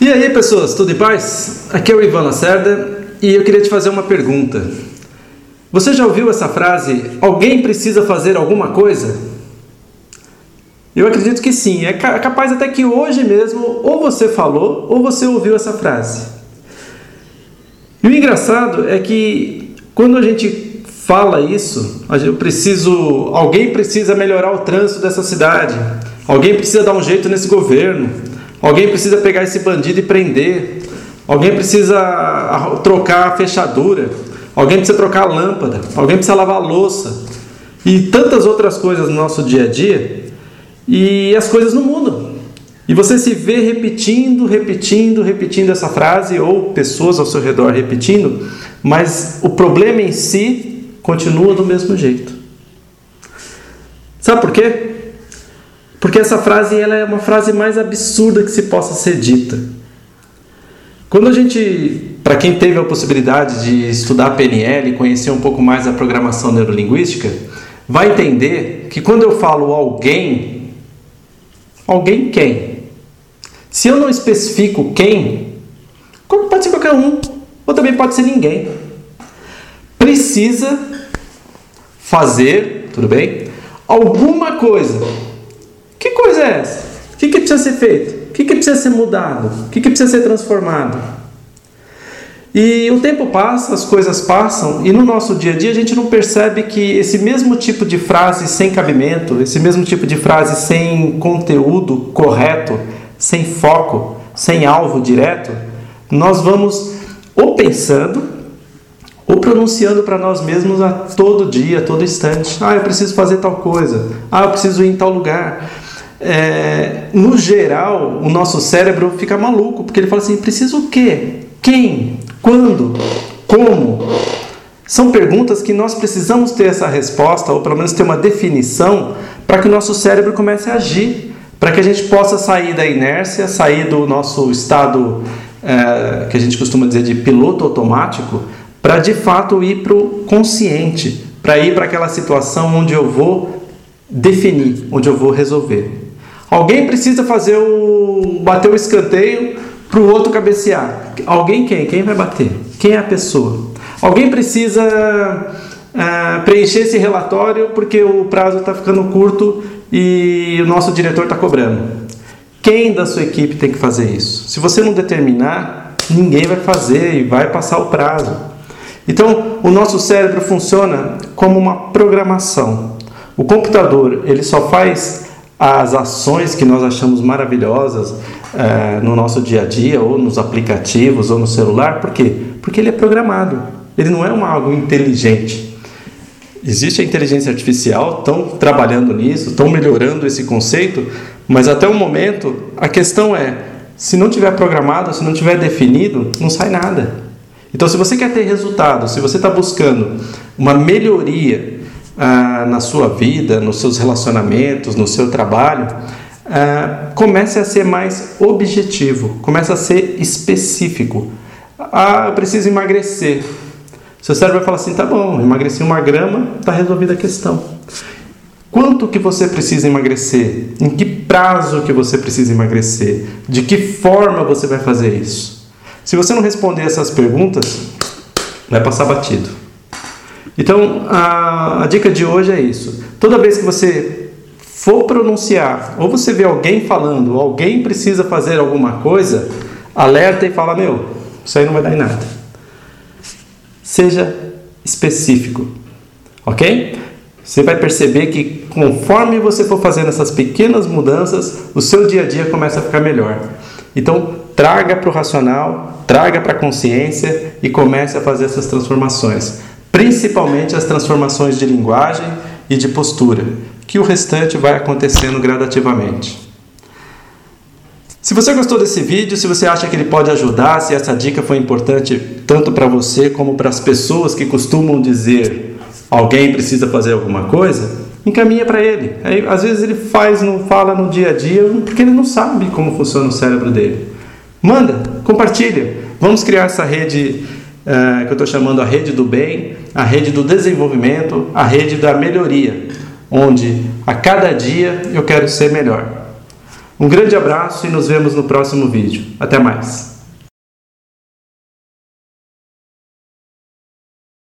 E aí, pessoas, tudo em paz? Aqui é o Ivan Lacerda e eu queria te fazer uma pergunta. Você já ouviu essa frase? Alguém precisa fazer alguma coisa? Eu acredito que sim. É capaz até que hoje mesmo ou você falou ou você ouviu essa frase. E o engraçado é que quando a gente fala isso, eu preciso, alguém precisa melhorar o trânsito dessa cidade. Alguém precisa dar um jeito nesse governo. Alguém precisa pegar esse bandido e prender. Alguém precisa trocar a fechadura. Alguém precisa trocar a lâmpada. Alguém precisa lavar a louça. E tantas outras coisas no nosso dia a dia. E as coisas não mudam. E você se vê repetindo, repetindo, repetindo essa frase, ou pessoas ao seu redor repetindo, mas o problema em si continua do mesmo jeito. Sabe por quê? Porque essa frase ela é uma frase mais absurda que se possa ser dita. Quando a gente, para quem teve a possibilidade de estudar PNL conhecer um pouco mais a programação neurolinguística, vai entender que quando eu falo alguém, alguém quem? Se eu não especifico quem, pode ser qualquer um, ou também pode ser ninguém. Precisa fazer, tudo bem? Alguma coisa coisa é essa? O que, que precisa ser feito? O que, que precisa ser mudado? O que, que precisa ser transformado? E o tempo passa, as coisas passam, e no nosso dia a dia a gente não percebe que esse mesmo tipo de frase sem cabimento, esse mesmo tipo de frase sem conteúdo correto, sem foco, sem alvo direto, nós vamos ou pensando ou pronunciando para nós mesmos a todo dia, a todo instante. Ah, eu preciso fazer tal coisa. Ah, eu preciso ir em tal lugar é, no geral, o nosso cérebro fica maluco, porque ele fala assim: precisa o quê? Quem? Quando? Como? São perguntas que nós precisamos ter essa resposta, ou pelo menos ter uma definição, para que o nosso cérebro comece a agir, para que a gente possa sair da inércia, sair do nosso estado é, que a gente costuma dizer de piloto automático, para de fato ir para o consciente, para ir para aquela situação onde eu vou definir, onde eu vou resolver. Alguém precisa fazer o bater o escanteio para o outro cabecear. Alguém quem? Quem vai bater? Quem é a pessoa? Alguém precisa uh, preencher esse relatório porque o prazo está ficando curto e o nosso diretor está cobrando. Quem da sua equipe tem que fazer isso? Se você não determinar, ninguém vai fazer e vai passar o prazo. Então, o nosso cérebro funciona como uma programação. O computador ele só faz as ações que nós achamos maravilhosas é, no nosso dia a dia, ou nos aplicativos, ou no celular. Por quê? Porque ele é programado. Ele não é uma, algo inteligente. Existe a inteligência artificial, estão trabalhando nisso, estão melhorando esse conceito, mas até o momento a questão é: se não tiver programado, se não tiver definido, não sai nada. Então, se você quer ter resultado, se você está buscando uma melhoria ah, na sua vida, nos seus relacionamentos, no seu trabalho, ah, comece a ser mais objetivo, comece a ser específico. Ah, eu preciso emagrecer. Seu cérebro vai falar assim: tá bom, emagreci uma grama, está resolvida a questão. Quanto que você precisa emagrecer? Em que prazo que você precisa emagrecer? De que forma você vai fazer isso? Se você não responder essas perguntas, vai passar batido. Então, a, a dica de hoje é isso. Toda vez que você for pronunciar, ou você vê alguém falando, ou alguém precisa fazer alguma coisa, alerta e fala: Meu, isso aí não vai dar em nada. Seja específico, ok? Você vai perceber que conforme você for fazendo essas pequenas mudanças, o seu dia a dia começa a ficar melhor. Então, traga para o racional, traga para a consciência e comece a fazer essas transformações principalmente as transformações de linguagem e de postura, que o restante vai acontecendo gradativamente. Se você gostou desse vídeo, se você acha que ele pode ajudar, se essa dica foi importante tanto para você como para as pessoas que costumam dizer alguém precisa fazer alguma coisa, encaminha para ele. Aí, às vezes ele faz, não fala no dia a dia, porque ele não sabe como funciona o cérebro dele. Manda, compartilha. Vamos criar essa rede é, que eu estou chamando a rede do bem, a rede do desenvolvimento, a rede da melhoria, onde a cada dia eu quero ser melhor. Um grande abraço e nos vemos no próximo vídeo. Até mais!